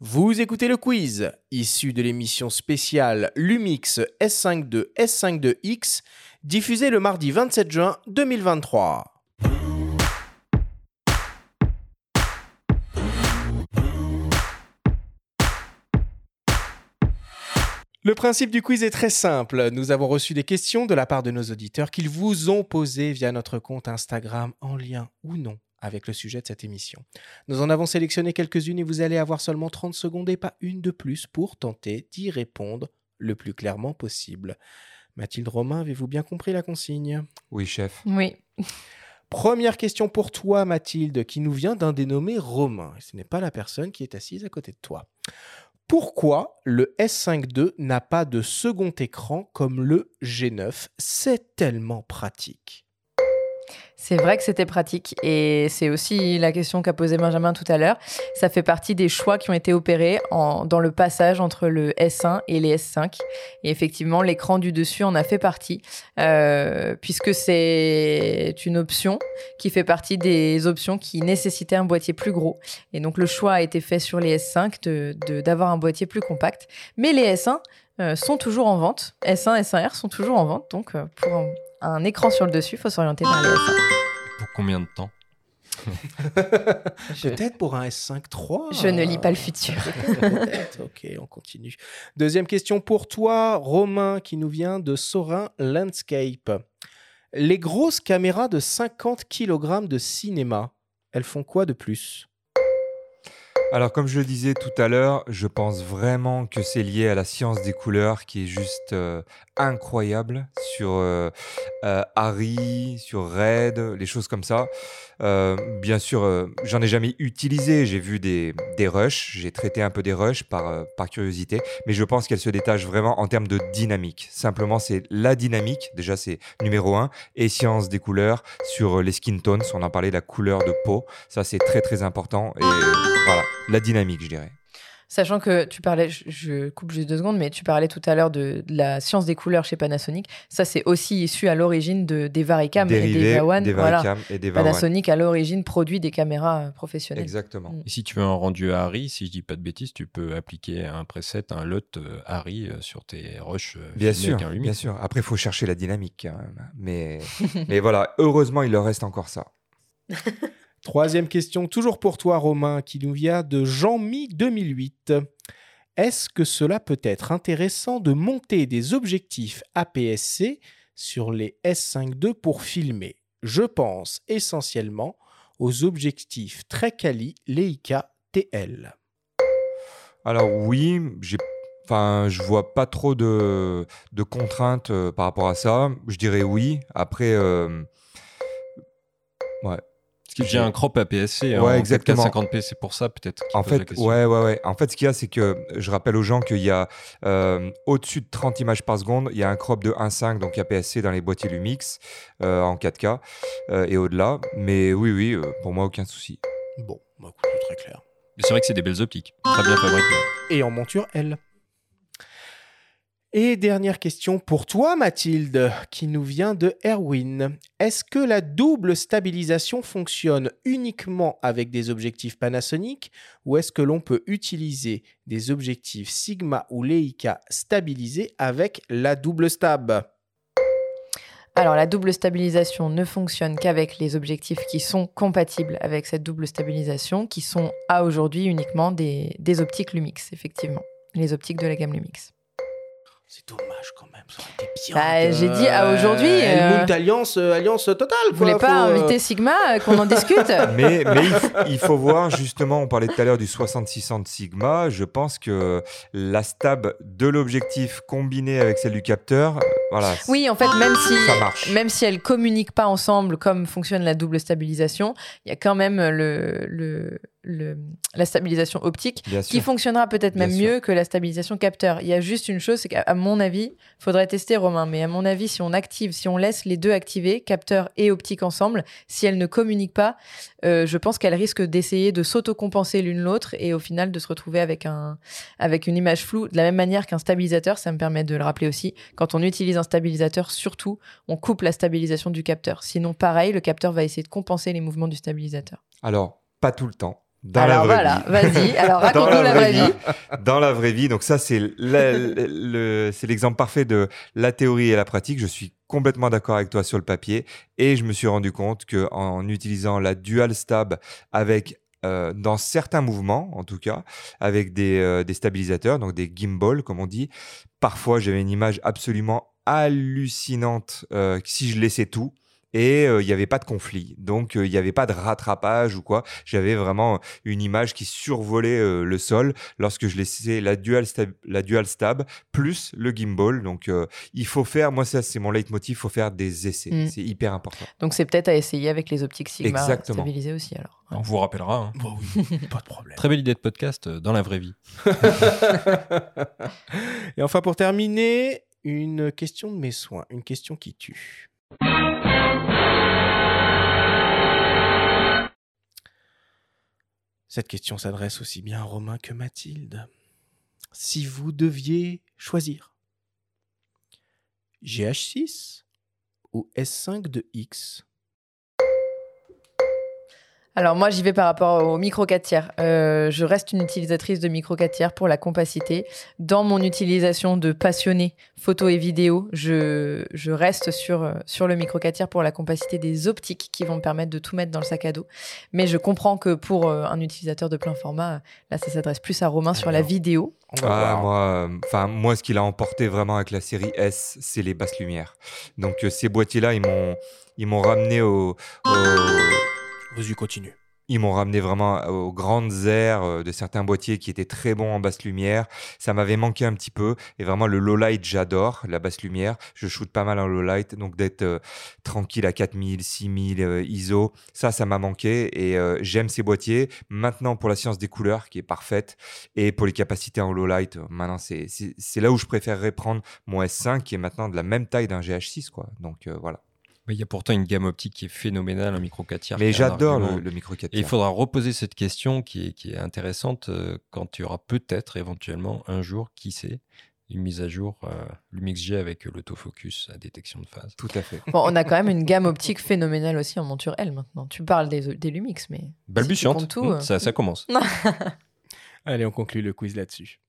Vous écoutez le quiz, issu de l'émission spéciale Lumix S52 S52X, diffusée le mardi 27 juin 2023. Le principe du quiz est très simple. Nous avons reçu des questions de la part de nos auditeurs qu'ils vous ont posées via notre compte Instagram en lien ou non avec le sujet de cette émission. Nous en avons sélectionné quelques-unes et vous allez avoir seulement 30 secondes et pas une de plus pour tenter d'y répondre le plus clairement possible. Mathilde Romain, avez-vous bien compris la consigne? Oui, chef. Oui. Première question pour toi, Mathilde, qui nous vient d'un dénommé Romain. Ce n'est pas la personne qui est assise à côté de toi. Pourquoi le S5 II n'a pas de second écran comme le G9 C'est tellement pratique. C'est vrai que c'était pratique et c'est aussi la question qu'a posée Benjamin tout à l'heure. Ça fait partie des choix qui ont été opérés dans le passage entre le S1 et les S5. Et effectivement, l'écran du dessus en a fait partie euh, puisque c'est une option qui fait partie des options qui nécessitaient un boîtier plus gros. Et donc le choix a été fait sur les S5 de, d'avoir un boîtier plus compact. Mais les S1 euh, sont toujours en vente. S1 et S1R sont toujours en vente. Donc euh, pour un, un écran sur le dessus, il faut s'orienter vers les S1. Pour combien de temps Peut-être pour un S5 III. Je ne lis pas le futur. Ok, on continue. Deuxième question pour toi, Romain, qui nous vient de Sorin Landscape. Les grosses caméras de 50 kg de cinéma, elles font quoi de plus? Alors, comme je le disais tout à l'heure, je pense vraiment que c'est lié à la science des couleurs qui est juste euh, incroyable sur euh, euh, Harry, sur Red, les choses comme ça. Bien sûr, j'en ai jamais utilisé. J'ai vu des, des rushs, j'ai traité un peu des rushs par, par curiosité, mais je pense qu'elle se détache vraiment en termes de dynamique. Simplement, c'est la dynamique, déjà c'est numéro un, et science des couleurs sur les skin tones, on en parlait, la couleur de peau, ça c'est très très important, et voilà, la dynamique je dirais. Sachant que tu parlais, je, coupe juste deux secondes, mais tu parlais tout à l'heure de, de la science des couleurs chez Panasonic. Ça, c'est aussi issu à l'origine de, des Varicam et des Vawan. des Voilà. Varicam et des Vawan. Panasonic, à l'origine, produit des caméras euh, professionnelles. Exactement. Mm. Et si tu veux un rendu à Harry, si je dis pas de bêtises, tu peux appliquer un preset, un lot euh, Harry euh, sur tes rushs. Bien sûr, avec un bien sûr. Après, il faut chercher la dynamique. Mais, mais voilà, heureusement, il leur reste encore ça. Troisième question, toujours pour toi, Romain, qui nous vient de Jean-Mi 2008. Est-ce que cela peut être intéressant de monter des objectifs APS-C sur les S5 II pour filmer? Je pense essentiellement aux objectifs très quali Leica TL. Alors oui, j'ai, enfin, je vois pas trop de, de contraintes euh, par rapport à ça. Je dirais oui. Après, euh, ouais. Que j'ai un crop APS-C Ouais, en exactement. 450p, c'est pour ça peut-être. qu'il En fait, ouais, ouais, ouais. En fait, ce qu'il y a, c'est que je rappelle aux gens qu'il y a euh, au-dessus de 30 images par seconde, il y a un crop de 1.5, donc APS-C dans les boîtiers Lumix euh, en 4K euh, et au-delà. Mais oui, oui, euh, pour moi, aucun souci. Bon, bah, écoute, c'est très clair. Mais c'est vrai que c'est des belles optiques, très bien fabriquées. Et en monture L. Et dernière question pour toi, Mathilde, qui nous vient de Erwin. Est-ce que la double stabilisation fonctionne uniquement avec des objectifs Panasonic ou est-ce que l'on peut utiliser des objectifs Sigma ou Leica stabilisés avec la double stab? Alors, la double stabilisation ne fonctionne qu'avec les objectifs qui sont compatibles avec cette double stabilisation, qui sont à aujourd'hui uniquement des, des optiques Lumix, effectivement. Les optiques de la gamme Lumix. C'est dommage quand même, ça aurait été bien. Bah, j'ai dit à aujourd'hui, Helmut euh, Alliance, euh, Alliance totale. Vous quoi, voulez pas faut, euh, inviter Sigma, euh, qu'on en discute Mais, mais il, f- il faut voir, justement, on parlait tout à l'heure du 6600 de Sigma. Je pense que la stab de l'objectif combinée avec celle du capteur, euh, voilà. Oui, en fait, même si, même si elles communiquent pas ensemble comme fonctionne la double stabilisation, il y a quand même le, le, le- la stabilisation optique Bien qui sûr. fonctionnera peut-être Bien même sûr. mieux que la stabilisation capteur. Il y a juste une chose, c'est qu'à mon avis, faudrait tester Romain, mais à mon avis, si on active, si on laisse les deux activés, capteur et optique ensemble, si elles ne communiquent pas, euh, je pense qu'elles risquent d'essayer de s'autocompenser l'une l'autre et au final de se retrouver avec, un, avec une image floue. De la même manière qu'un stabilisateur, ça me permet de le rappeler aussi, quand on utilise un stabilisateur, surtout, on coupe la stabilisation du capteur. Sinon, pareil, le capteur va essayer de compenser les mouvements du stabilisateur. Alors, pas tout le temps. Dans Alors la vraie voilà, vie. vas-y. Alors raconte-nous la vraie vie. Dans la vraie vie, donc ça c'est la- le, c'est l'exemple parfait de la théorie et la pratique. Je suis complètement d'accord avec toi sur le papier et je me suis rendu compte que en utilisant la dual stab avec euh, dans certains mouvements, en tout cas, avec des, euh, des stabilisateurs, donc des gimbals, comme on dit, parfois j'avais une image absolument hallucinante euh, si je laissais tout. Et euh, il n'y avait pas de conflit, donc euh, il n'y avait pas de rattrapage ou quoi. J'avais vraiment une image qui survolait euh, le sol lorsque je laissais la dual stab, la dual stab plus le gimbal. Donc euh, il faut faire, moi ça c'est mon leitmotiv, il faut faire des essais. Mm. C'est hyper important. Donc c'est peut-être à essayer avec les optiques Sigma Exactement. stabilisées aussi alors. On vous rappellera. hein. Bah oui, pas de problème. Très belle idée de podcast euh, dans la vraie vie. Et enfin, pour terminer, une question de mes soins, une question qui tue. Cette question s'adresse aussi bien à Romain que Mathilde. Si vous deviez choisir GH6 ou S5 de X Alors moi j'y vais par rapport au micro 4 tiers. Euh, je reste une utilisatrice de micro 4 tiers pour la compacité. Dans mon utilisation de passionné photo et vidéo, je, je reste sur, euh, sur le micro 4 tiers pour la compacité des optiques qui vont me permettre de tout mettre dans le sac à dos. Mais je comprends que pour euh, un utilisateur de plein format, là ça s'adresse plus à Romain sur la vidéo. Ah, moi, euh, enfin moi, ce qu'il a emporté vraiment avec la série S, c'est les basses lumières. Donc euh, ces boîtiers-là, ils m'ont, ils m'ont ramené au, au- Vas-y, continue. ils m'ont ramené vraiment aux grandes aires euh, de certains boîtiers qui étaient très bons en basse lumière. Ça m'avait manqué un petit peu. Et vraiment, le low light, j'adore la basse lumière. Je shoot pas mal en low light. Donc d'être euh, tranquille à 4000, 6000 euh, ISO, ça, ça m'a manqué. Et euh, j'aime ces boîtiers. Maintenant, pour la science des couleurs, qui est parfaite, et pour les capacités en low light, euh, maintenant, c'est là où je préférerais prendre mon S5, qui est maintenant de la même taille d'un GH6. Quoi. Donc euh, voilà. Mais il y a pourtant une gamme optique qui est phénoménale, un micro 4 tiers. Mais j'adore le, le micro 4 Et il faudra reposer cette question qui est, qui est intéressante euh, quand il y aura peut-être éventuellement un jour, qui sait, une mise à jour euh, Lumix G avec euh, l'autofocus à détection de phase. Tout à fait. Bon, on a quand même une gamme optique phénoménale aussi en monture L maintenant. Tu parles des, des Lumix, mais... Balbutiante, Si tout, Mmh, euh. ça, ça commence. Allez, on conclut le quiz là-dessus.